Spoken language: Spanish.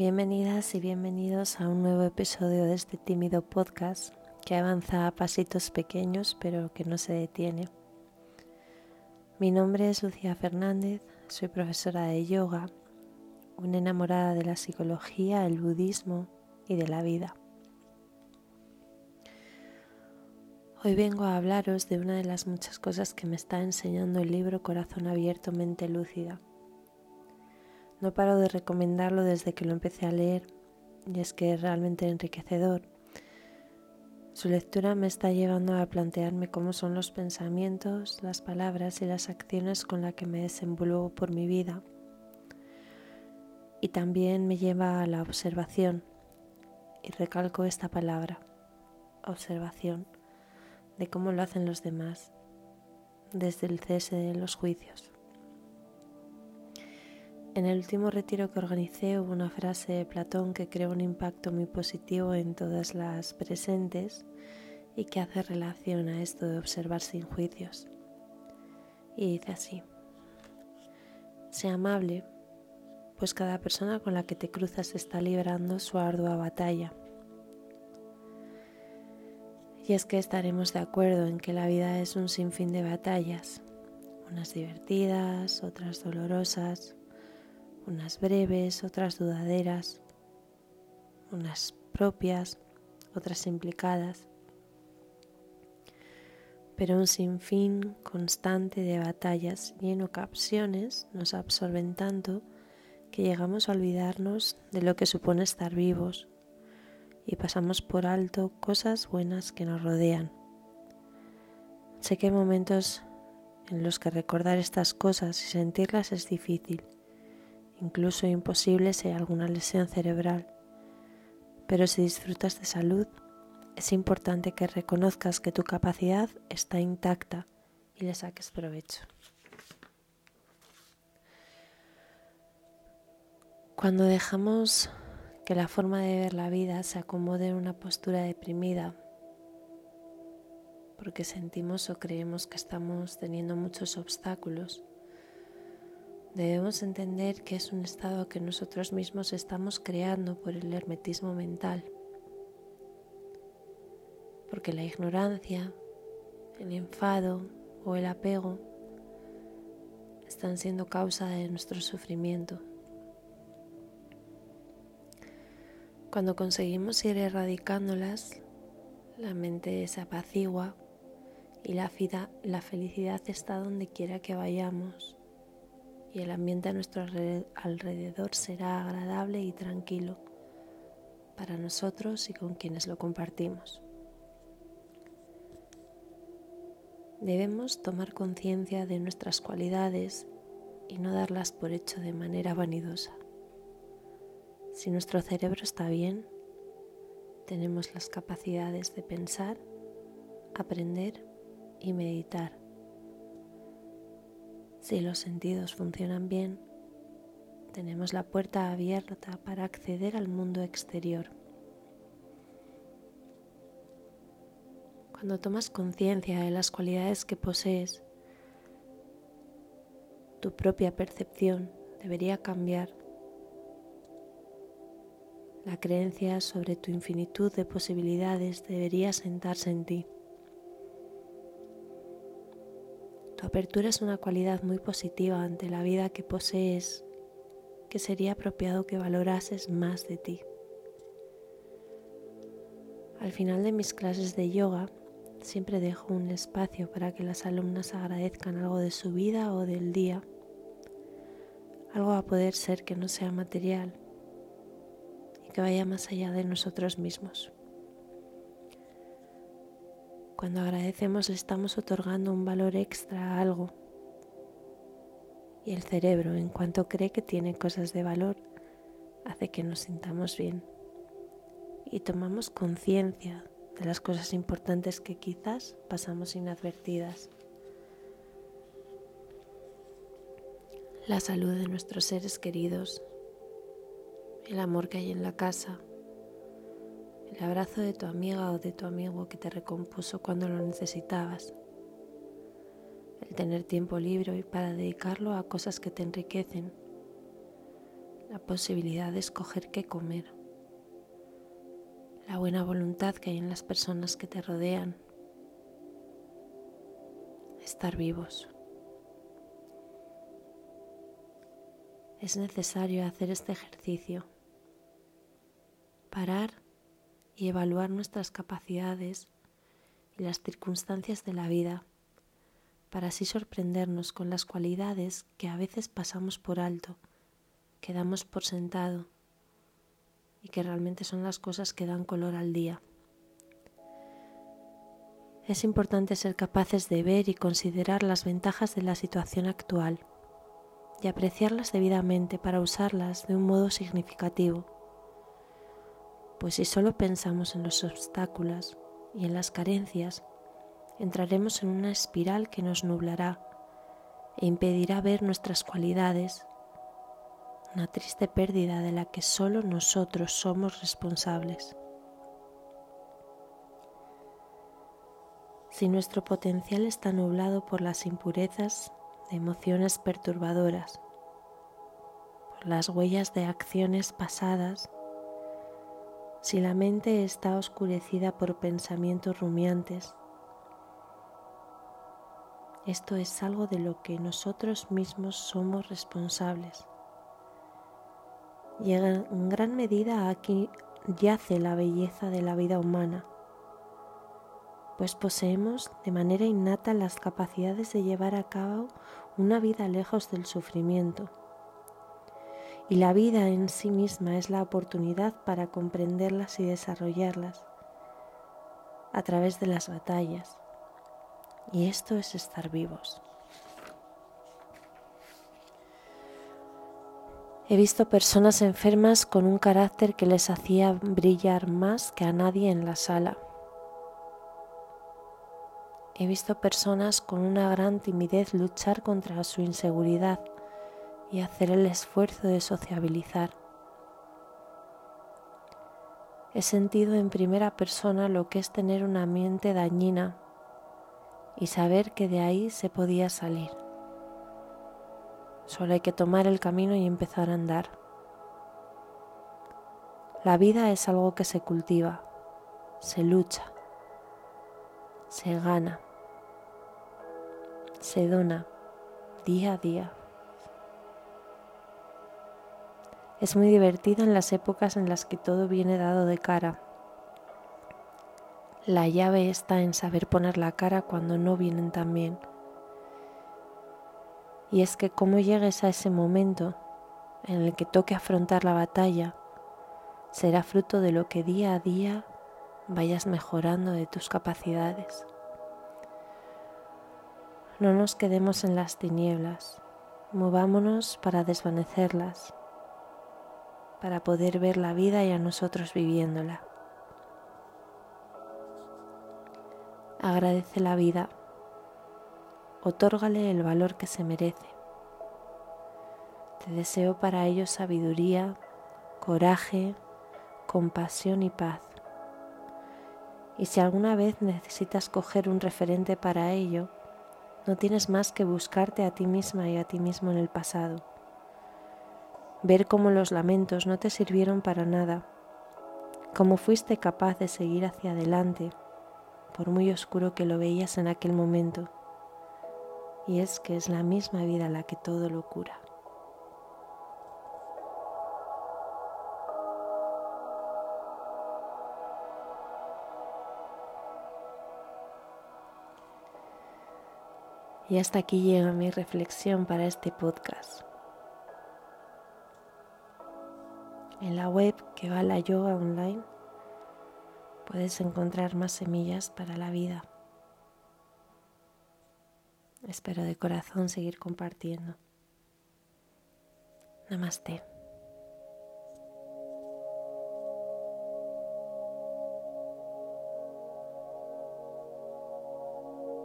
Bienvenidas y bienvenidos a un nuevo episodio de este tímido podcast que avanza a pasitos pequeños pero que no se detiene. Mi nombre es Lucía Fernández, soy profesora de yoga, una enamorada de la psicología, el budismo y de la vida. Hoy vengo a hablaros de una de las muchas cosas que me está enseñando el libro Corazón Abierto, Mente Lúcida no paro de recomendarlo desde que lo empecé a leer y es que es realmente enriquecedor. Su lectura me está llevando a plantearme cómo son los pensamientos, las palabras y las acciones con las que me desenvuelvo por mi vida. Y también me lleva a la observación. Y recalco esta palabra, observación, de cómo lo hacen los demás, desde el cese de los juicios. En el último retiro que organicé hubo una frase de Platón que creó un impacto muy positivo en todas las presentes y que hace relación a esto de observar sin juicios. Y dice así, sea amable, pues cada persona con la que te cruzas está librando su ardua batalla. Y es que estaremos de acuerdo en que la vida es un sinfín de batallas, unas divertidas, otras dolorosas, unas breves, otras dudaderas, unas propias, otras implicadas, pero un sinfín constante de batallas y en ocasiones nos absorben tanto que llegamos a olvidarnos de lo que supone estar vivos y pasamos por alto cosas buenas que nos rodean. Sé que hay momentos en los que recordar estas cosas y sentirlas es difícil incluso imposible si hay alguna lesión cerebral. Pero si disfrutas de salud, es importante que reconozcas que tu capacidad está intacta y le saques provecho. Cuando dejamos que la forma de ver la vida se acomode en una postura deprimida, porque sentimos o creemos que estamos teniendo muchos obstáculos, Debemos entender que es un estado que nosotros mismos estamos creando por el hermetismo mental, porque la ignorancia, el enfado o el apego están siendo causa de nuestro sufrimiento. Cuando conseguimos ir erradicándolas, la mente se apacigua y la, la felicidad está donde quiera que vayamos y el ambiente a nuestro alrededor será agradable y tranquilo para nosotros y con quienes lo compartimos. Debemos tomar conciencia de nuestras cualidades y no darlas por hecho de manera vanidosa. Si nuestro cerebro está bien, tenemos las capacidades de pensar, aprender y meditar si los sentidos funcionan bien, tenemos la puerta abierta para acceder al mundo exterior. Cuando tomas conciencia de las cualidades que posees, tu propia percepción debería cambiar. La creencia sobre tu infinitud de posibilidades debería sentarse en ti. Tu apertura es una cualidad muy positiva ante la vida que posees, que sería apropiado que valorases más de ti. Al final de mis clases de yoga, siempre dejo un espacio para que las alumnas agradezcan algo de su vida o del día, algo a poder ser que no sea material y que vaya más allá de nosotros mismos. Cuando agradecemos estamos otorgando un valor extra a algo. Y el cerebro, en cuanto cree que tiene cosas de valor, hace que nos sintamos bien. Y tomamos conciencia de las cosas importantes que quizás pasamos inadvertidas. La salud de nuestros seres queridos, el amor que hay en la casa, el abrazo de tu amiga o de tu amigo que te recompuso cuando lo necesitabas, el tener tiempo libre para dedicarlo a cosas que te enriquecen, la posibilidad de escoger qué comer, la buena voluntad que hay en las personas que te rodean, estar vivos. Es necesario hacer este ejercicio, parar y evaluar nuestras capacidades y las circunstancias de la vida para así sorprendernos con las cualidades que a veces pasamos por alto que damos por sentado y que realmente son las cosas que dan color al día. Es importante ser capaces de ver y considerar las ventajas de la situación actual y apreciarlas debidamente para usarlas de un modo significativo. Pues si solo pensamos en los obstáculos y en las carencias, entraremos en una espiral que nos nublará e impedirá ver nuestras cualidades una triste pérdida de la que solo nosotros somos responsables. Si nuestro potencial está nublado por las impurezas de emociones perturbadoras, por las huellas de acciones pasadas, si la mente está oscurecida por pensamientos rumiantes, esto es algo de lo que nosotros mismos somos responsables y en gran medida aquí yace la belleza de la vida humana, pues poseemos de manera innata las capacidades de llevar a cabo una vida lejos del sufrimiento. Y la vida en sí misma es la oportunidad para comprenderlas y desarrollarlas a través de las batallas. Y esto es estar vivos. He visto personas enfermas con un carácter que les hacía brillar más que a nadie en la sala. He visto personas con una gran timidez luchar contra su inseguridad y hacer el esfuerzo de sociabilizar. He sentido en primera persona lo que es tener una mente dañina y saber que de ahí se podía salir. Solo hay que tomar el camino y empezar a andar. La vida es algo que se cultiva, se lucha, se gana, se dona día a día. Es muy divertido en las épocas en las que todo viene dado de cara. La llave está en saber poner la cara cuando no vienen tan bien. Y es que como llegues a ese momento en el que toque afrontar la batalla, será fruto de lo que día a día vayas mejorando de tus capacidades. No nos quedemos en las tinieblas, movámonos para desvanecerlas, para poder ver la vida y a nosotros viviéndola. Agradece la vida otórgale el valor que se merece. Te deseo para ello sabiduría, coraje, compasión y paz. Y si alguna vez necesitas coger un referente para ello, no tienes más que buscarte a ti misma y a ti mismo en el pasado. Ver cómo los lamentos no te sirvieron para nada, cómo fuiste capaz de seguir hacia adelante, por muy oscuro que lo veías en aquel momento y es que es la misma vida la que todo lo cura. Y hasta aquí llega mi reflexión para este podcast. En la web que va la yoga online puedes encontrar más semillas para la vida. Espero de corazón seguir compartiendo. Namaste.